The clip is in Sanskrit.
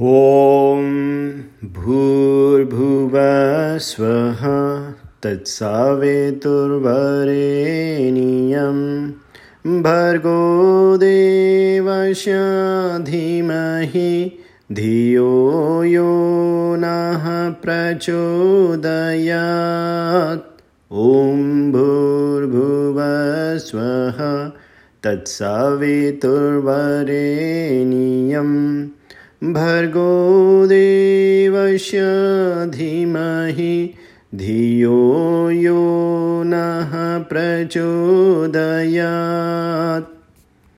ॐ भूर्भुवस्वः तत्सावेतुर्वरेण्यं भर्गो देवस्य धीमहि धियो यो नः प्रचोदयात्। ॐ भूर्भुवस्वः तत्सावितुर्वरेण्यं भर्गो देवस्य धीमहि धियो यो नः प्रचोदयात्।